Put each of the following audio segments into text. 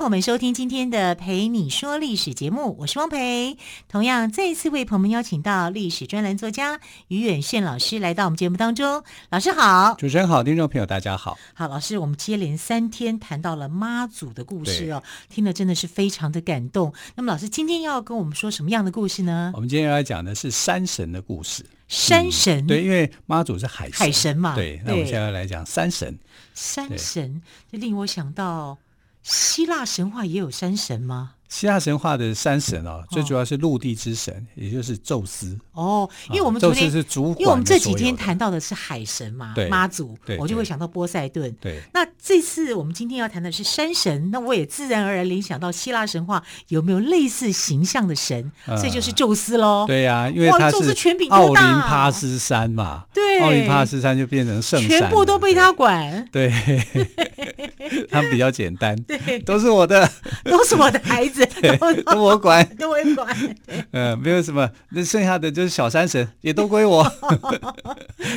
欢迎朋友们收听今天的《陪你说历史》节目，我是汪培。同样，再一次为朋友们邀请到历史专栏作家于远炫老师来到我们节目当中。老师好，主持人好，听众朋友大家好。好，老师，我们接连三天谈到了妈祖的故事哦，听了真的是非常的感动。那么，老师今天要跟我们说什么样的故事呢？我们今天要来讲的是山神的故事。山神、嗯、对，因为妈祖是海神海神嘛。对，那我们现在要来讲山神。山神，这令我想到。希腊神话也有山神吗？希腊神话的山神哦，最主要是陆地之神，也就是宙斯。哦，因为我们昨天是主，因为我们这几天谈到的是海神嘛，妈祖，对，我就会想到波塞顿。对，那这次我们今天要谈的是山神，那我也自然而然联想到希腊神话有没有类似形象的神？所以就是宙斯喽。对呀，因为他是奥林帕斯山嘛，对，奥林帕斯山就变成圣山，全部都被他管。对，他们比较简单，对，都是我的，都是我的孩子。都，都我管，都我管。嗯，没有什么，那剩下的就是小山神，也都归我，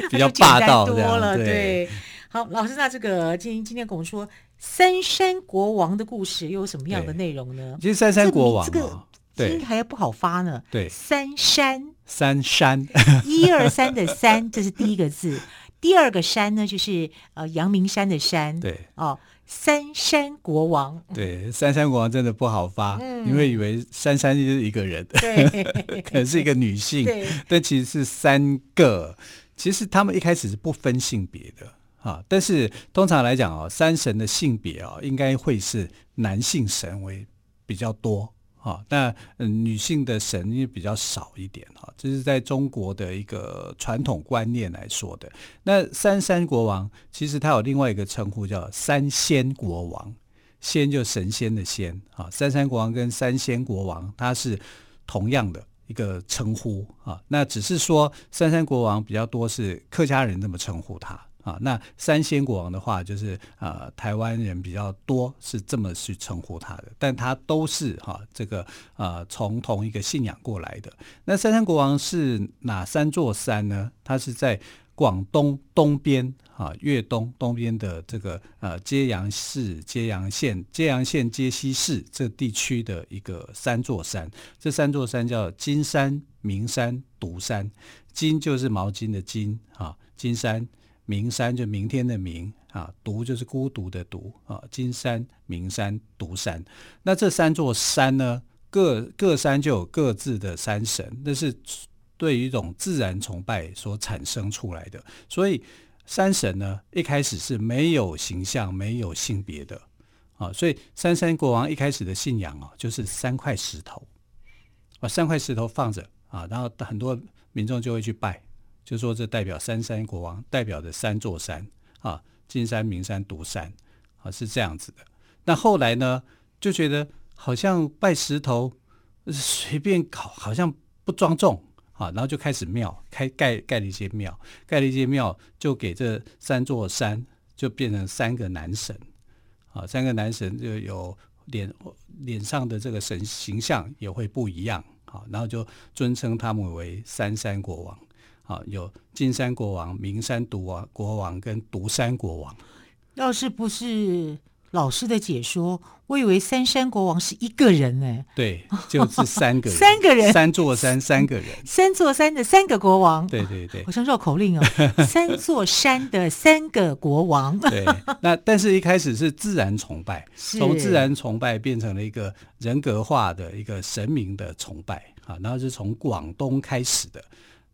比较霸道多了。对，对好，老师，那这个今天今天跟我们说三山国王的故事又有什么样的内容呢？其实三山国王、哦、这个对还要不好发呢。对，三山，三山，一二三的三，这是第一个字。第二个山呢，就是呃阳明山的山。对，哦。三山国王，对，三山国王真的不好发，嗯、因为以为三山就是一个人，对，可能是一个女性，对，但其实是三个。其实他们一开始是不分性别的啊，但是通常来讲哦，山神的性别哦，应该会是男性神为比较多。啊，那嗯，女性的神也比较少一点哈，这是在中国的一个传统观念来说的。那三山国王其实他有另外一个称呼叫三仙国王，仙就神仙的仙啊。三山国王跟三仙国王他是同样的一个称呼啊，那只是说三山国王比较多是客家人这么称呼他。啊，那三仙国王的话，就是呃，台湾人比较多是这么去称呼他的，但他都是哈、这个呃从同一个信仰过来的。那三山国王是哪三座山呢？他是在广东东边啊，粤东东边的这个呃揭阳市、揭阳县、揭阳县揭西市这地区的一个三座山。这三座山叫金山、明山、独山。金就是毛巾的金啊，金山。明山就明天的明啊，独就是孤独的独啊，金山、明山、独山。那这三座山呢，各各山就有各自的山神，那是对于一种自然崇拜所产生出来的。所以山神呢，一开始是没有形象、没有性别的啊。所以三山国王一开始的信仰啊，就是三块石头，把三块石头放着啊，然后很多民众就会去拜。就说这代表三山国王，代表的三座山啊，金山、明山、独山啊，是这样子的。那后来呢，就觉得好像拜石头随便搞，好像不庄重啊，然后就开始庙开盖盖了一些庙，盖了一些庙，就给这三座山就变成三个男神啊，三个男神就有脸脸上的这个神形象也会不一样啊，然后就尊称他们为三山国王。啊，有金山国王、明山独王国王跟独山国王。要是不是老师的解说，我以为三山国王是一个人呢。对，就是三个人，三个人，三座山，三个人，三座山的三个国王。对对对，好像绕口令哦。三座山的三个国王。对，那但是一开始是自然崇拜，从自然崇拜变成了一个人格化的一个神明的崇拜啊，然后是从广东开始的。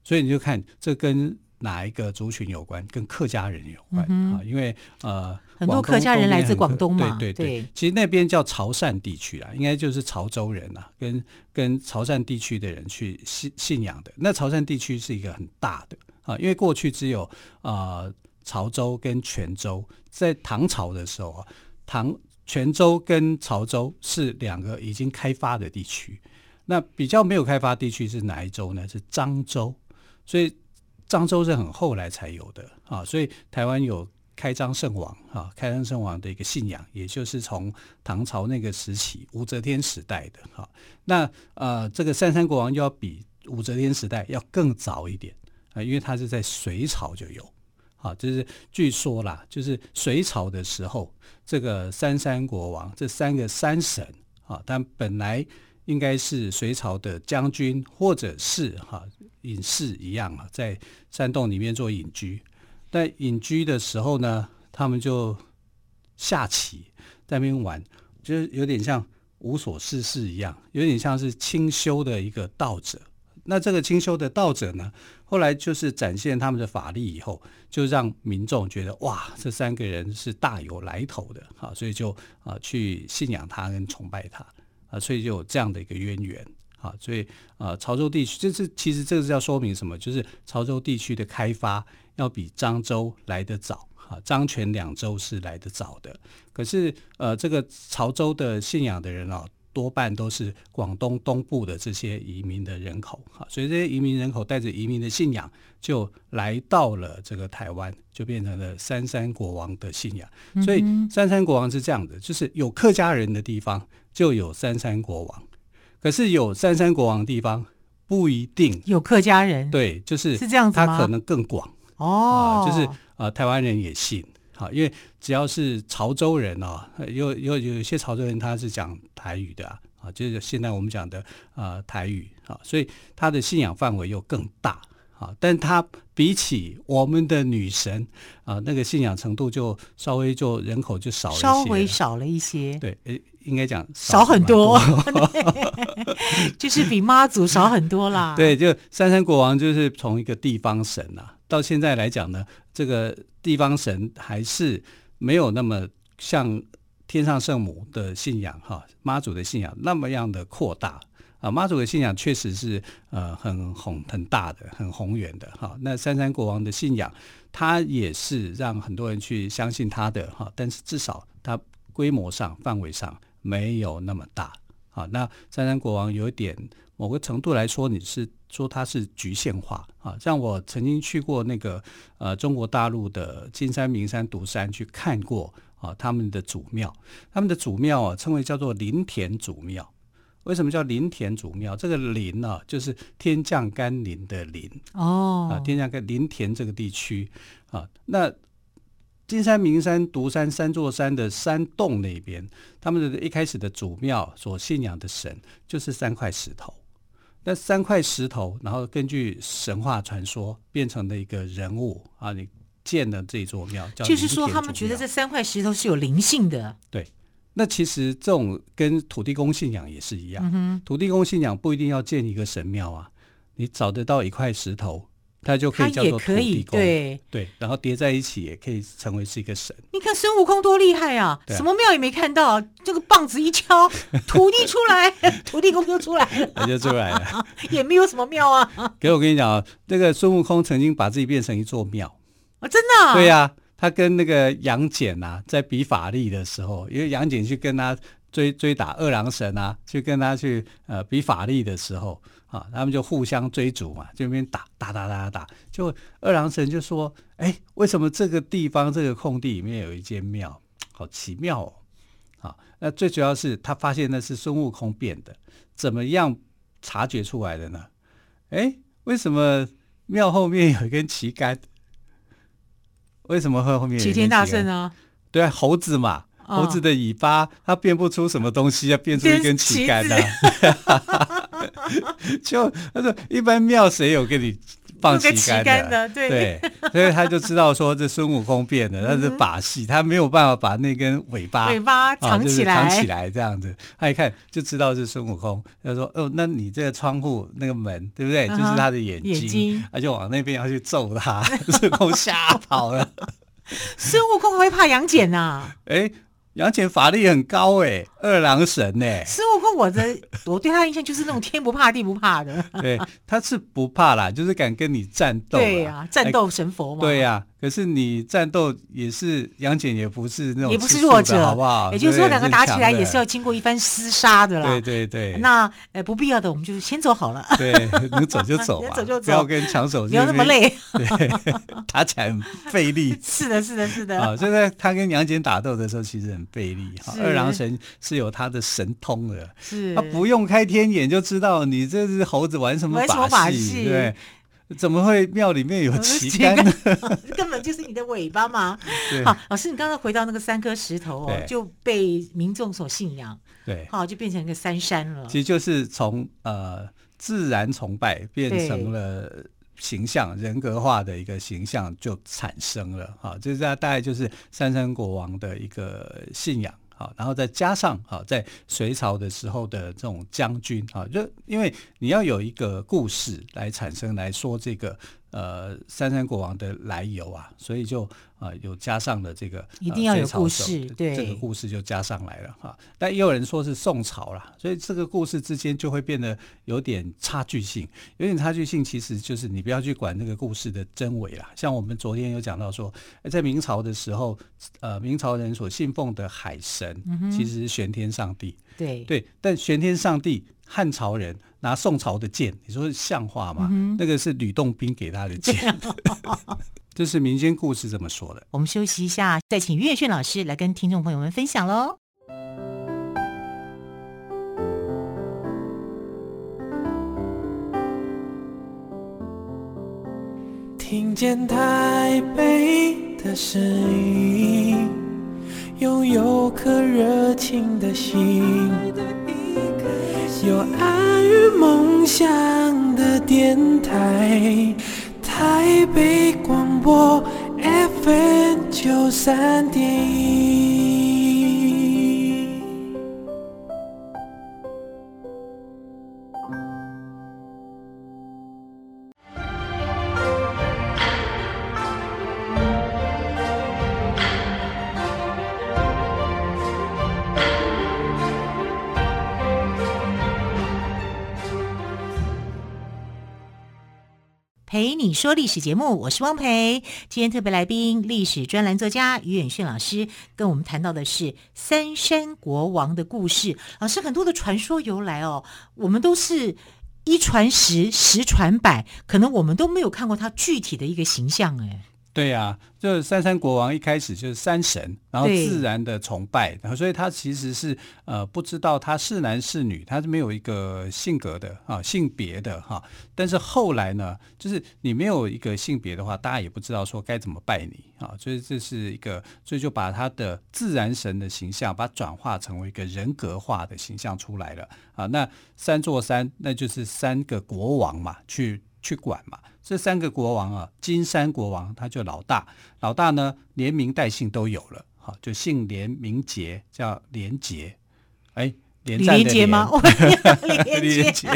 所以你就看这跟哪一个族群有关？跟客家人有关、嗯、啊，因为呃，很多客家人来自广东嘛，对对对。对其实那边叫潮汕地区啊，应该就是潮州人啊，跟跟潮汕地区的人去信信仰的。那潮汕地区是一个很大的啊，因为过去只有啊、呃、潮州跟泉州，在唐朝的时候啊，唐泉州跟潮州是两个已经开发的地区。那比较没有开发地区是哪一州呢？是漳州。所以漳州是很后来才有的啊。所以台湾有开漳圣王啊，开漳圣王的一个信仰，也就是从唐朝那个时期武则天时代的哈。那呃，这个三山国王要比武则天时代要更早一点啊，因为它是在隋朝就有。好，就是据说啦，就是隋朝的时候，这个三山国王这三个山神啊，但本来应该是隋朝的将军，或者是哈隐士一样啊，在山洞里面做隐居。但隐居的时候呢，他们就下棋，在那边玩，就是有点像无所事事一样，有点像是清修的一个道者。那这个清修的道者呢，后来就是展现他们的法力以后，就让民众觉得哇，这三个人是大有来头的啊，所以就啊去信仰他跟崇拜他啊，所以就有这样的一个渊源啊，所以啊潮州地区，这是其实这个是要说明什么？就是潮州地区的开发要比漳州来得早啊，漳泉两州是来得早的。可是呃，这个潮州的信仰的人啊。多半都是广东东部的这些移民的人口，哈，所以这些移民人口带着移民的信仰，就来到了这个台湾，就变成了三山国王的信仰。所以三山国王是这样的，就是有客家人的地方就有三山国王，可是有三山国王的地方不一定有客家人。对，就是是这样子，他可能更广。哦，就是啊，台湾人也信。好，因为只要是潮州人哦，有有有一些潮州人他是讲台语的啊，啊，就是现在我们讲的啊台语。啊，所以他的信仰范围又更大。啊，但他比起我们的女神啊，那个信仰程度就稍微就人口就少了一些，稍微少了一些，对，诶，应该讲少很多，就是比妈祖少很多啦。对，就三山国王就是从一个地方神啊。到现在来讲呢，这个地方神还是没有那么像天上圣母的信仰哈，妈祖的信仰那么样的扩大啊。妈祖的信仰确实是呃很宏很大的、很宏远的哈。那三山国王的信仰，他也是让很多人去相信他的哈，但是至少他规模上、范围上没有那么大。好，那三山国王有一点某个程度来说，你是。说它是局限化啊，像我曾经去过那个呃中国大陆的金山、名山、独山去看过啊，他们的祖庙，他们的祖庙啊称为叫做林田祖庙。为什么叫林田祖庙？这个林呢、啊，就是天降甘霖的林哦啊，天降甘林田这个地区啊。那金山、名山、独山三座山的山洞那边，他们的一开始的祖庙所信仰的神就是三块石头。那三块石头，然后根据神话传说变成了一个人物啊，你建了这座庙，就是说他们觉得这三块石头是有灵性的。对，那其实这种跟土地公信仰也是一样，嗯、土地公信仰不一定要建一个神庙啊，你找得到一块石头。它就可以叫做土地公，对对，然后叠在一起也可以成为是一个神。你看孙悟空多厉害啊！啊什么庙也没看到，这个棒子一敲，土地出来，土地公就出来了，就出来了，也没有什么庙啊。给我跟你讲啊，这个孙悟空曾经把自己变成一座庙啊，真的、啊？对呀、啊，他跟那个杨戬呐，在比法力的时候，因为杨戬去跟他追追打二郎神啊，去跟他去呃比法力的时候。啊，他们就互相追逐嘛，就那边打打打打打，就二郎神就说：“哎，为什么这个地方这个空地里面有一间庙？好奇妙哦！”啊，那最主要是他发现那是孙悟空变的，怎么样察觉出来的呢？哎，为什么庙后面有一根旗杆？为什么会后面？齐天大圣啊？对啊，猴子嘛。猴子的尾巴，它变不出什么东西啊，变出一根旗杆呢？就他说，一般庙谁有给你放旗杆的？对，对，所以他就知道说这孙悟空变的，他是把戏，他没有办法把那根尾巴尾巴藏起来，藏起来这样子。他一看就知道是孙悟空，他说：“哦，那你这个窗户那个门，对不对？就是他的眼睛，他就往那边要去揍他，孙悟空吓跑了。孙悟空会怕杨戬呐？哎。”杨戬法力很高哎，二郎神哎。孙悟空，我的 我对他印象就是那种天不怕地不怕的。对，他是不怕啦，就是敢跟你战斗。对呀、啊，战斗神佛嘛。对呀、啊，可是你战斗也是杨戬，也不是那种也不是弱者，好不好？也就是说，两个打起来也是要经过一番厮杀的啦。对对对。那呃不必要的，我们就先走好了。对，能走就走吧，走就走，不要跟抢手不要那么累。对，打起来很费力。是的，是的，是的。啊，就在他跟杨戬打斗的时候，其实很费力。二郎神是有他的神通的，是他不用开天眼就知道你这是猴子玩什么把戏，对。怎么会庙里面有旗杆呢？根本就是你的尾巴嘛！好，老师，你刚刚回到那个三颗石头哦，就被民众所信仰，对，好，就变成一个三山了。其实就是从呃自然崇拜变成了形象人格化的一个形象就产生了，哈，这大大概就是三山国王的一个信仰。好，然后再加上好，在隋朝的时候的这种将军啊，就因为你要有一个故事来产生来说这个呃三山国王的来由啊，所以就。啊，有加上了这个，一定要有故事，对，这个故事就加上来了哈。但也有人说是宋朝啦，所以这个故事之间就会变得有点差距性，有点差距性，其实就是你不要去管那个故事的真伪啦。像我们昨天有讲到说，在明朝的时候，呃，明朝人所信奉的海神，其实是玄天上帝，嗯、对对，但玄天上帝汉朝人拿宋朝的剑，你说像话吗？嗯、那个是吕洞宾给他的剑。这是民间故事这么说的。我们休息一下，再请于远炫老师来跟听众朋友们分享喽。听见台北的声音，拥有颗热情的心，有爱与梦想的电台。台北广播 FM 九三点陪。你说历史节目，我是汪培。今天特别来宾，历史专栏作家于远炫老师跟我们谈到的是三山国王的故事。老师，很多的传说由来哦，我们都是一传十，十传百，可能我们都没有看过他具体的一个形象哎。对呀、啊，就是三山国王一开始就是山神，然后自然的崇拜，然后所以他其实是呃不知道他是男是女，他是没有一个性格的啊性别的哈。但是后来呢，就是你没有一个性别的话，大家也不知道说该怎么拜你啊。所以这是一个，所以就把他的自然神的形象，把它转化成为一个人格化的形象出来了啊。那三座山，那就是三个国王嘛，去去管嘛。这三个国王啊，金山国王他就老大，老大呢连名带姓都有了，好，就姓连名杰，叫连杰，哎，连战的连吗？李连杰。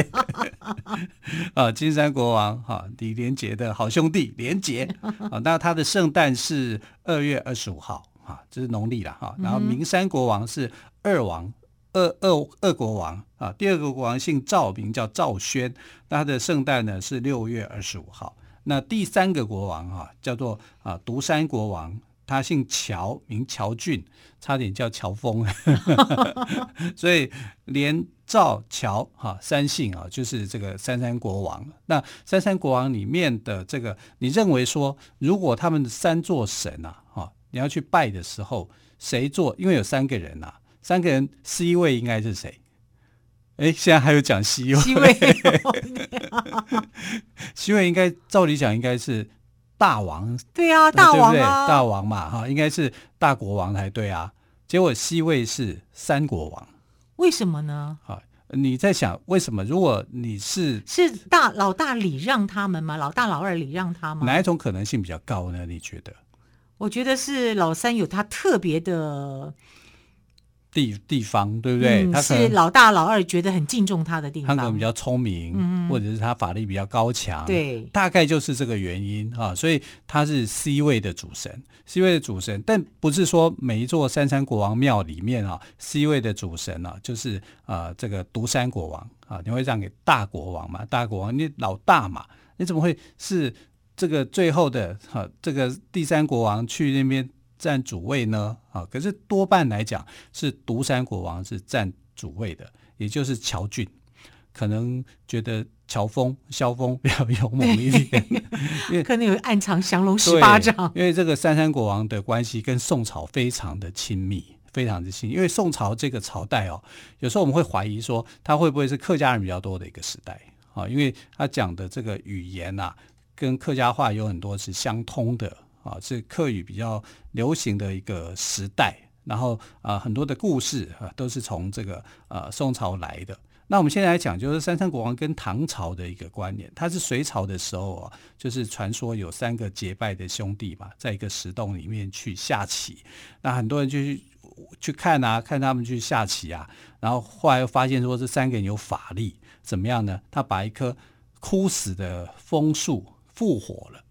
啊，金山国王哈，李连杰的好兄弟连杰。啊，那他的圣诞是二月二十五号啊，这是农历了哈，然后名山国王是二王。二二二国王啊，第二个国王姓赵，名叫赵宣，他的圣诞呢是六月二十五号。那第三个国王啊，叫做啊独山国王，他姓乔，名乔俊，差点叫乔峰。所以连赵乔哈三姓啊，就是这个三山国王。那三山国王里面的这个，你认为说，如果他们的三座神啊，哈，你要去拜的时候，谁做？因为有三个人呐、啊。三个人，C 位应该是谁？哎，现在还有讲 C 位，C 位，C 位应该照理讲应该是大王，对啊，大王啊，大王嘛，哈，应该是大国王才对啊。结果 C 位是三国王，为什么呢？好，你在想为什么？如果你是是大老大礼让他们吗？老大老二礼让他们？哪一种可能性比较高呢？你觉得？我觉得是老三有他特别的。地地方对不对？嗯、他是老大老二觉得很敬重他的地方，他可能比较聪明，嗯、或者是他法力比较高强，对，大概就是这个原因啊。所以他是 C 位的主神，C 位的主神，但不是说每一座三山国王庙里面啊，C 位的主神啊，就是啊这个独山国王啊，你会让给大国王嘛？大国王你老大嘛，你怎么会是这个最后的哈、啊，这个第三国王去那边占主位呢？啊，可是多半来讲是独山国王是占主位的，也就是乔俊，可能觉得乔峰、萧峰比较勇猛一点，因为可能有暗藏降龙十八掌。因为这个三山国王的关系跟宋朝非常的亲密，非常之亲。因为宋朝这个朝代哦，有时候我们会怀疑说，他会不会是客家人比较多的一个时代啊？因为他讲的这个语言啊。跟客家话有很多是相通的啊，是客语比较流行的一个时代。然后啊，很多的故事啊都是从这个呃宋朝来的。那我们现在来讲，就是三山国王跟唐朝的一个关联。他是隋朝的时候啊，就是传说有三个结拜的兄弟嘛，在一个石洞里面去下棋。那很多人就去去看啊，看他们去下棋啊。然后后来又发现说，这三个人有法力，怎么样呢？他把一棵枯死的枫树。复活了，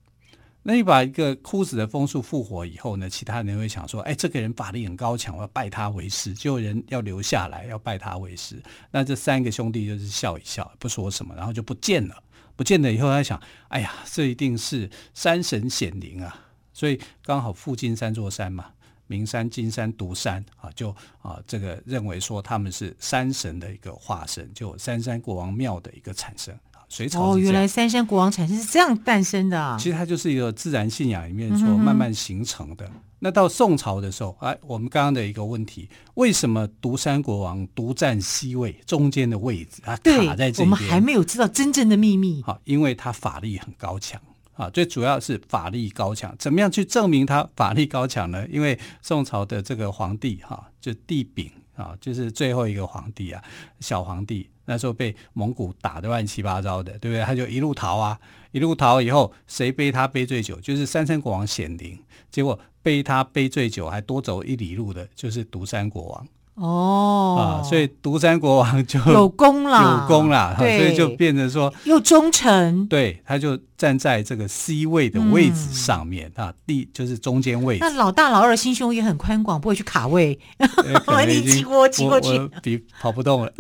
那你把一个枯死的枫树复活以后呢？其他人会想说：“哎，这个人法力很高强，我要拜他为师。”就有人要留下来，要拜他为师。那这三个兄弟就是笑一笑，不说什么，然后就不见了。不见了以后，他想：“哎呀，这一定是山神显灵啊！”所以刚好附近三座山嘛，名山、金山、独山啊，就啊这个认为说他们是山神的一个化身，就三山国王庙的一个产生。隋朝哦，原来三山国王产生是这样诞生的啊！其实它就是一个自然信仰里面所慢慢形成的。嗯、哼哼那到宋朝的时候，哎，我们刚刚的一个问题，为什么独山国王独占西位中间的位置啊？卡在这边，我们还没有知道真正的秘密。好，因为他法力很高强啊，最主要是法力高强。怎么样去证明他法力高强呢？因为宋朝的这个皇帝哈，就帝昺啊，就是最后一个皇帝啊，小皇帝。那时候被蒙古打得乱七八糟的，对不对？他就一路逃啊，一路逃以后，谁背他背最久？就是三山国王显灵。结果背他背最久，还多走一里路的，就是独山国王。哦，啊，所以独山国王就 有功了，有功了，所以就变成说又忠诚，对，他就站在这个 C 位的位置上面、嗯、啊，第就是中间位置。那老大老二心胸也很宽广，不会去卡位，你挤过挤过去，比跑不动了。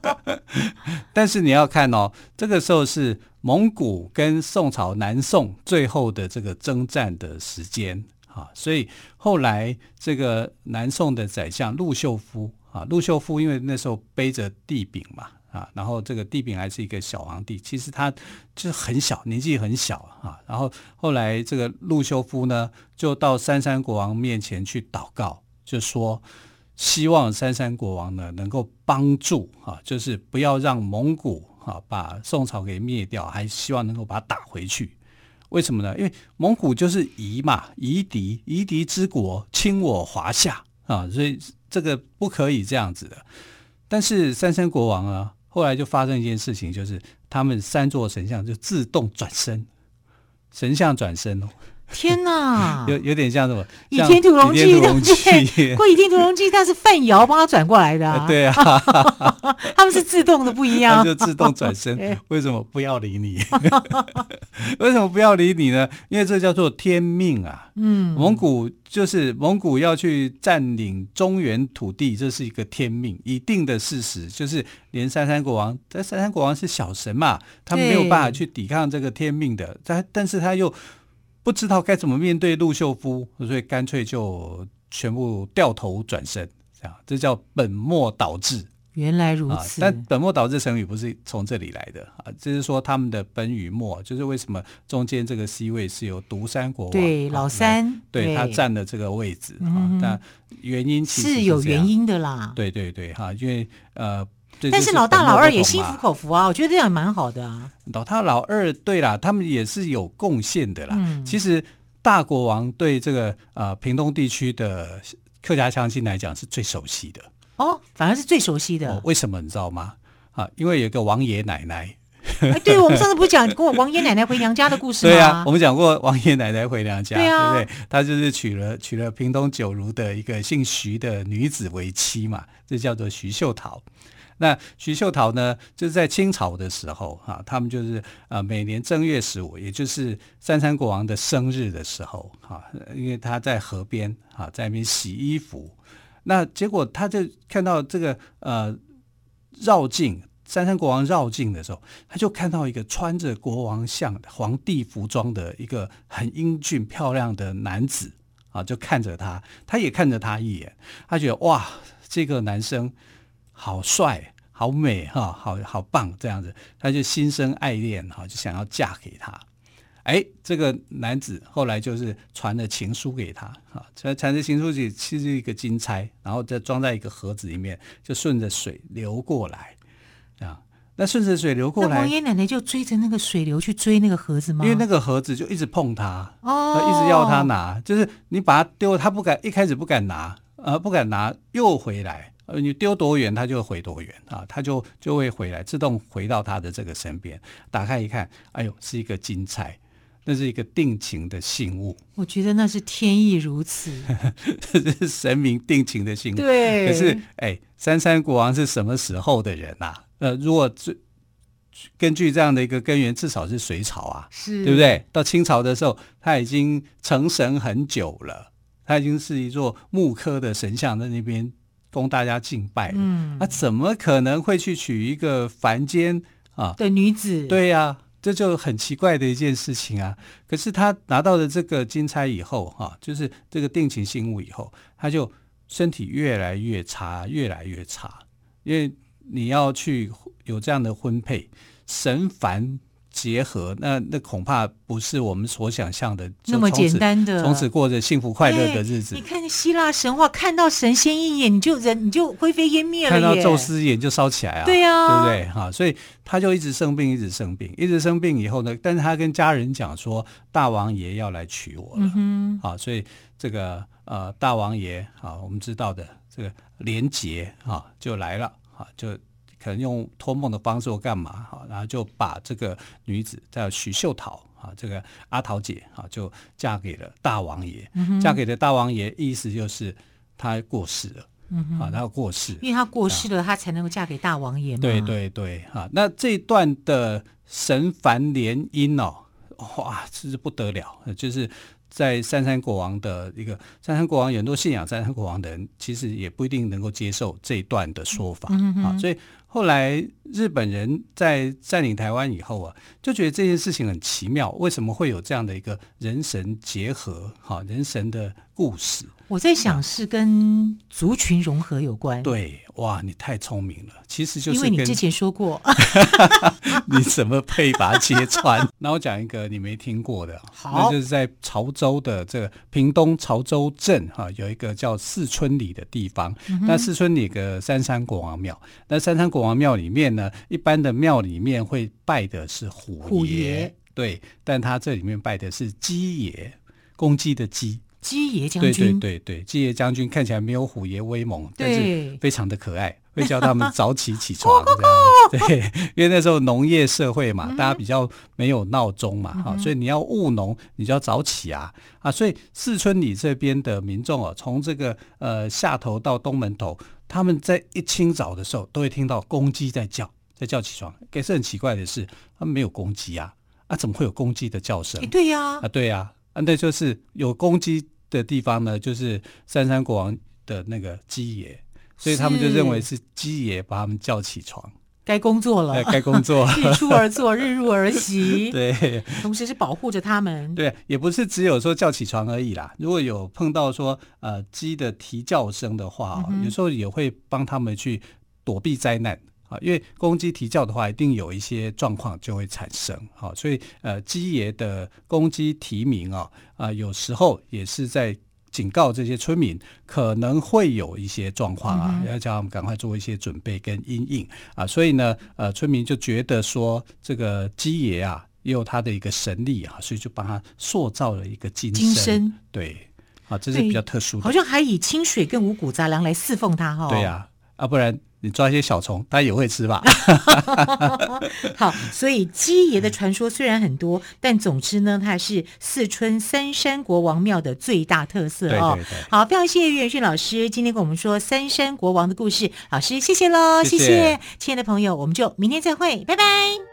但是你要看哦，这个时候是蒙古跟宋朝南宋最后的这个征战的时间。啊，所以后来这个南宋的宰相陆秀夫啊，陆秀夫因为那时候背着帝昺嘛啊，然后这个帝昺还是一个小皇帝，其实他就是很小，年纪很小啊。然后后来这个陆秀夫呢，就到三山国王面前去祷告，就说希望三山国王呢能够帮助啊，就是不要让蒙古啊把宋朝给灭掉，还希望能够把他打回去。为什么呢？因为蒙古就是夷嘛，夷狄，夷狄之国，侵我华夏啊，所以这个不可以这样子的。但是三山国王啊，后来就发生一件事情，就是他们三座神像就自动转身，神像转身。天哪，有有点像什么？倚天屠龙记，对，过倚天屠龙记，但是范瑶帮他转过来的啊。对啊，他们是自动的不一样，他就自动转身。为什么不要理你？为什么不要理你呢？因为这叫做天命啊。嗯，蒙古就是蒙古要去占领中原土地，这是一个天命，一定的事实。就是连三山国王，但三山国王是小神嘛，他没有办法去抵抗这个天命的。但但是他又。不知道该怎么面对陆秀夫，所以干脆就全部掉头转身，这样这叫本末倒置。原来如此，啊、但本末倒置成语不是从这里来的啊，就是说他们的本与末，就是为什么中间这个 C 位是由独山国王对、啊、老三对，对他占了这个位置啊，但原因其实是，是有原因的啦。对对对哈、啊，因为呃。但是老大老二也心服口服啊，我觉得这样蛮好的啊。老大老二对啦，他们也是有贡献的啦。嗯、其实大国王对这个呃屏东地区的客家乡亲来讲是最熟悉的哦，反而是最熟悉的。哦、为什么你知道吗？啊，因为有个王爷奶奶。哎，对，我们上次不是讲过王爷奶奶回娘家的故事吗？对啊，我们讲过王爷奶奶回娘家，对，啊、对不对？他就是娶了娶了屏东九如的一个姓徐的女子为妻嘛，这叫做徐秀桃。那徐秀桃呢，就是在清朝的时候，啊，他们就是呃每年正月十五，也就是三山国王的生日的时候，啊，因为他在河边，啊，在那边洗衣服，那结果他就看到这个呃绕境三山国王绕境的时候，他就看到一个穿着国王像皇帝服装的一个很英俊漂亮的男子啊，就看着他，他也看着他一眼，他觉得哇，这个男生好帅、好美哈，好好棒这样子，他就心生爱恋哈，就想要嫁给他。哎，这个男子后来就是传了情书给他啊，传传的情书里其实是一个金钗，然后再装在一个盒子里面，就顺着水流过来啊。那顺着水流过来，王爷奶奶就追着那个水流去追那个盒子吗？因为那个盒子就一直碰他，哦，一直要他拿，就是你把它丢，他不敢，一开始不敢拿，呃，不敢拿，又回来，呃，你丢多远，他就回多远啊，他就就会回来，自动回到他的这个身边，打开一看，哎呦，是一个金钗。那是一个定情的信物，我觉得那是天意如此，这是神明定情的信物。对，可是哎，三山国王是什么时候的人啊？呃，如果这根据这样的一个根源，至少是隋朝啊，是对不对？到清朝的时候，他已经成神很久了，他已经是一座木刻的神像在那边供大家敬拜。嗯，那、啊、怎么可能会去娶一个凡间啊的女子？对呀、啊。这就很奇怪的一件事情啊！可是他拿到了这个金钗以后，哈，就是这个定情信物以后，他就身体越来越差，越来越差，因为你要去有这样的婚配，神凡。结合，那那恐怕不是我们所想象的那么简单的，从此过着幸福快乐的日子。你看希腊神话，看到神仙一眼，你就人你就灰飞烟灭了。看到宙斯一眼就烧起来啊！对呀，对不对？哈，所以他就一直生病，一直生病，一直生病以后呢，但是他跟家人讲说，大王爷要来娶我了。嗯哼，所以这个呃大王爷啊，我们知道的这个连结啊就来了啊就。可能用托梦的方式或干嘛哈，然后就把这个女子叫许秀桃啊，这个阿桃姐啊，就嫁给了大王爷。嗯、嫁给了大王爷，意思就是她过世了。嗯哼，啊，她要过世，因为她过世了，她才能够嫁给大王爷嘛。对对对，哈，那这一段的神凡联姻哦，哇，真是不得了，就是。在三山国王的一个三山国王，很多信仰三山国王的人，其实也不一定能够接受这一段的说法啊。所以后来日本人在占领台湾以后啊，就觉得这件事情很奇妙，为什么会有这样的一个人神结合？哈，人神的故事。我在想是跟族群融合有关。对，哇，你太聪明了，其实就是因为你之前说过，你怎么配把它揭穿？那我讲一个你没听过的，好，那就是在潮州的这个屏东潮州镇哈，有一个叫四村里的地方。嗯、那四村里个三山国王庙，那三山国王庙里面呢，一般的庙里面会拜的是虎爷，虎爷。对，但他这里面拜的是鸡爷，公鸡的鸡。鸡爷将军，对对对对，鸡爷将军看起来没有虎爷威猛，但是非常的可爱，会叫他们早起起床。对，因为那时候农业社会嘛，大家比较没有闹钟嘛，哈、嗯，所以你要务农，你就要早起啊。啊，所以四村里这边的民众哦，从这个呃下头到东门头，他们在一清早的时候都会听到公鸡在叫，在叫起床。可是很奇怪的是，他们没有公鸡啊，啊，怎么会有公鸡的叫声？对呀，啊，对呀。啊，那就是有公鸡的地方呢，就是三山国王的那个鸡爷，所以他们就认为是鸡爷把他们叫起床，该工作了，该工作，日出而作，日入而息，对，同时是保护着他们，对，也不是只有说叫起床而已啦。如果有碰到说呃鸡的啼叫声的话，嗯，有时候也会帮他们去躲避灾难。啊，因为公鸡啼叫的话，一定有一些状况就会产生。好，所以呃，鸡爷的公鸡啼鸣啊，啊，有时候也是在警告这些村民可能会有一些状况啊，要叫他们赶快做一些准备跟阴应啊。所以呢，呃，村民就觉得说，这个鸡爷啊，也有他的一个神力啊，所以就帮他塑造了一个金身。金身对，啊，这是比较特殊的。好像还以清水跟五谷杂粮来侍奉他哈。对呀，啊，不然。你抓一些小虫，它也会吃吧？好，所以鸡爷的传说虽然很多，但总之呢，它是四川三山国王庙的最大特色哦。对对对。好，非常谢谢于远逊老师今天跟我们说三山国王的故事，老师谢谢喽，谢谢，亲爱的朋友，我们就明天再会，拜拜。